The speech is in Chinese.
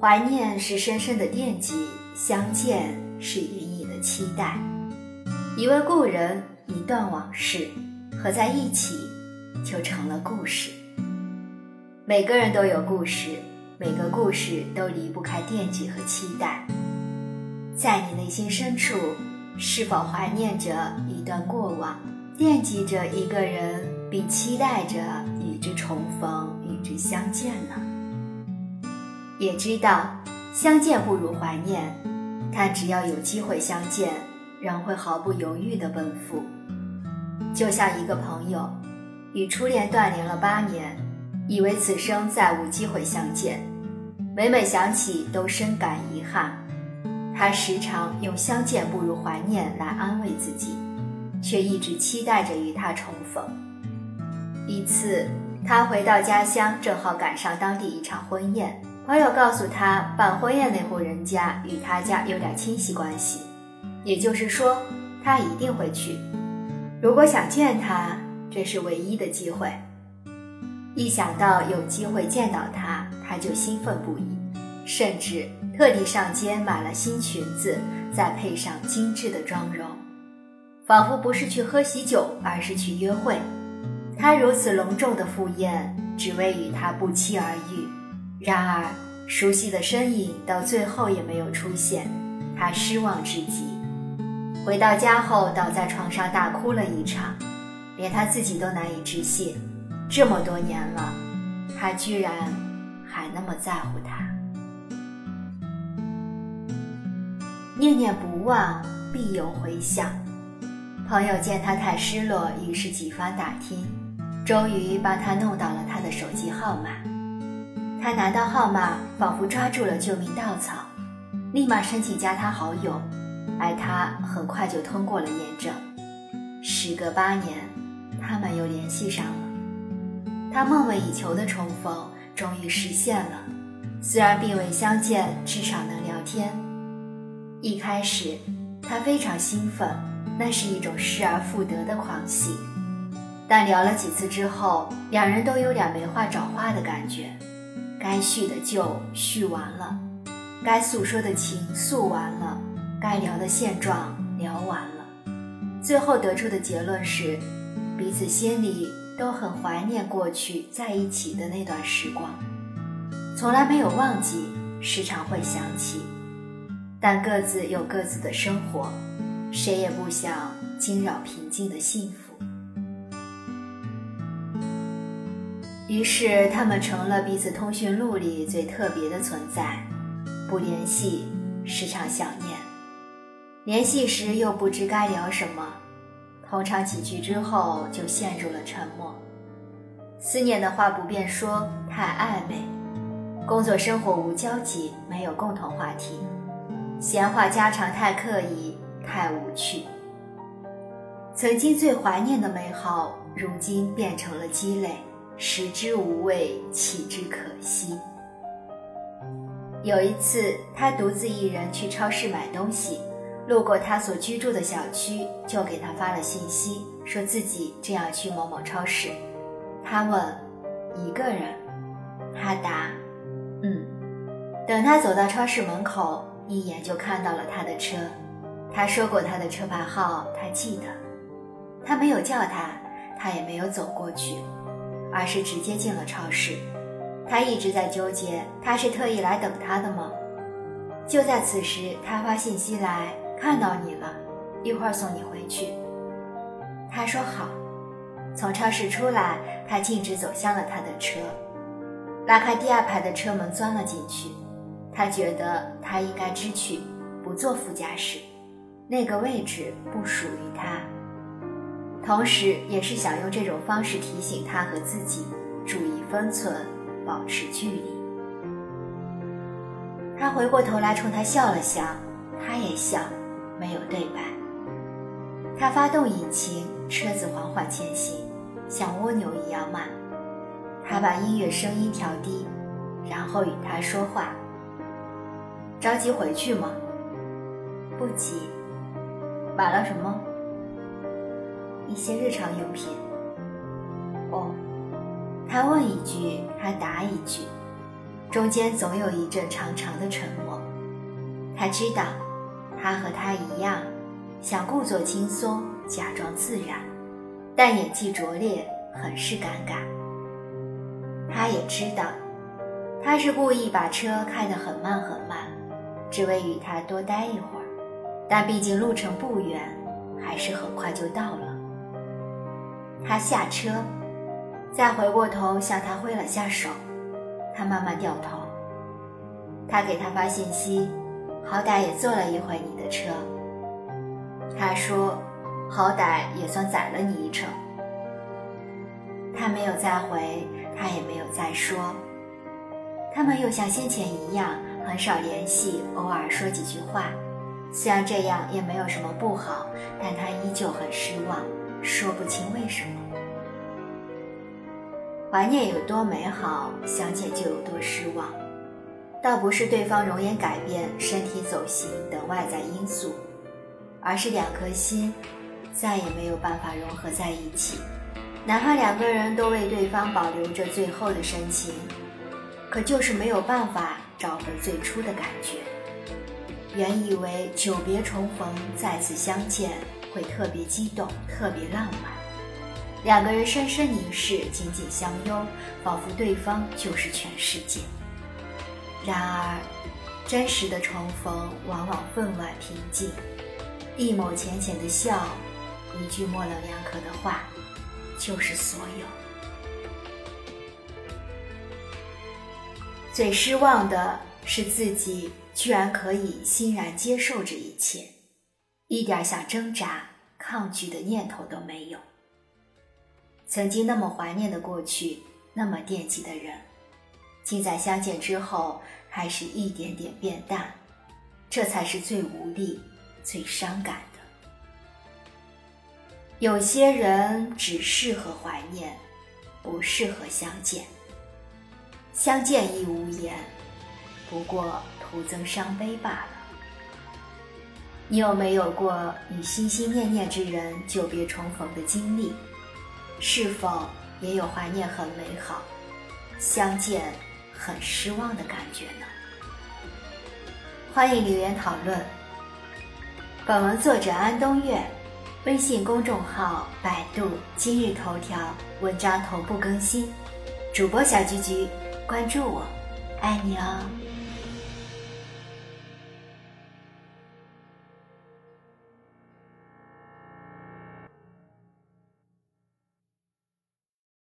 怀念是深深的惦记，相见是隐隐的期待。一位故人，一段往事，合在一起就成了故事。每个人都有故事，每个故事都离不开惦记和期待。在你内心深处，是否怀念着一段过往，惦记着一个人，并期待着与之重逢、与之相见呢？也知道相见不如怀念，但只要有机会相见，仍会毫不犹豫地奔赴。就像一个朋友，与初恋断联了八年。以为此生再无机会相见，每每想起都深感遗憾。他时常用“相见不如怀念”来安慰自己，却一直期待着与他重逢。一次，他回到家乡，正好赶上当地一场婚宴。朋友告诉他，办婚宴那户人家与他家有点亲戚关系，也就是说，他一定会去。如果想见他，这是唯一的机会。一想到有机会见到他，他就兴奋不已，甚至特地上街买了新裙子，再配上精致的妆容，仿佛不是去喝喜酒，而是去约会。他如此隆重的赴宴，只为与他不期而遇。然而，熟悉的身影到最后也没有出现，他失望至极。回到家后，倒在床上大哭了一场，连他自己都难以置信。这么多年了，他居然还那么在乎他。念念不忘，必有回响。朋友见他太失落，于是几番打听，终于帮他弄到了他的手机号码。他拿到号码，仿佛抓住了救命稻草，立马申请加他好友，而他很快就通过了验证。时隔八年，他们又联系上了。他梦寐以求的重逢终于实现了，虽然并未相见，至少能聊天。一开始，他非常兴奋，那是一种失而复得的狂喜。但聊了几次之后，两人都有点没话找话的感觉，该叙的旧叙完了，该诉说的情诉完了，该聊的现状聊完了，最后得出的结论是，彼此心里。都很怀念过去在一起的那段时光，从来没有忘记，时常会想起，但各自有各自的生活，谁也不想惊扰平静的幸福。于是，他们成了彼此通讯录里最特别的存在，不联系，时常想念；联系时又不知该聊什么。通常几句之后就陷入了沉默，思念的话不便说，太暧昧；工作生活无交集，没有共同话题；闲话家常太刻意，太无趣。曾经最怀念的美好，如今变成了鸡肋，食之无味，弃之可惜。有一次，他独自一人去超市买东西。路过他所居住的小区，就给他发了信息，说自己正要去某某超市。他问：“一个人？”他答：“嗯。”等他走到超市门口，一眼就看到了他的车。他说过他的车牌号，他记得。他没有叫他，他也没有走过去，而是直接进了超市。他一直在纠结，他是特意来等他的吗？就在此时，他发信息来。看到你了，一会儿送你回去。他说好。从超市出来，他径直走向了他的车，拉开第二排的车门，钻了进去。他觉得他应该知趣，不坐副驾驶，那个位置不属于他。同时，也是想用这种方式提醒他和自己注意分寸，保持距离。他回过头来冲他笑了笑，他也笑。没有对白。他发动引擎，车子缓缓前行，像蜗牛一样慢。他把音乐声音调低，然后与他说话。着急回去吗？不急。买了什么？一些日常用品。哦。他问一句，他答一句。中间总有一阵长长的沉默。他知道，他和他一样，想故作轻松，假装自然，但演技拙劣，很是尴尬。他也知道，他是故意把车开得很慢很慢，只为与他多待一会儿。但毕竟路程不远，还是很快就到了。他下车，再回过头向他挥了下手，他慢慢掉头。他给他发信息。好歹也坐了一回你的车，他说，好歹也算载了你一程。他没有再回，他也没有再说。他们又像先前一样，很少联系，偶尔说几句话。虽然这样也没有什么不好，但他依旧很失望，说不清为什么。怀念有多美好，相见就有多失望。倒不是对方容颜改变、身体走形等外在因素，而是两颗心再也没有办法融合在一起。哪怕两个人都为对方保留着最后的深情，可就是没有办法找回最初的感觉。原以为久别重逢、再次相见会特别激动、特别浪漫，两个人深深凝视、紧紧相拥，仿佛对方就是全世界。然而，真实的重逢往往分外平静，一抹浅浅的笑，一句模棱两可的话，就是所有。最失望的是自己居然可以欣然接受这一切，一点想挣扎、抗拒的念头都没有。曾经那么怀念的过去，那么惦记的人。竟在相见之后，还是一点点变淡，这才是最无力、最伤感的。有些人只适合怀念，不适合相见。相见亦无言，不过徒增伤悲罢了。你有没有过与心心念念之人久别重逢的经历？是否也有怀念很美好，相见？很失望的感觉呢。欢迎留言讨论。本文作者安东月，微信公众号、百度、今日头条文章同步更新。主播小菊菊，关注我，爱你哦。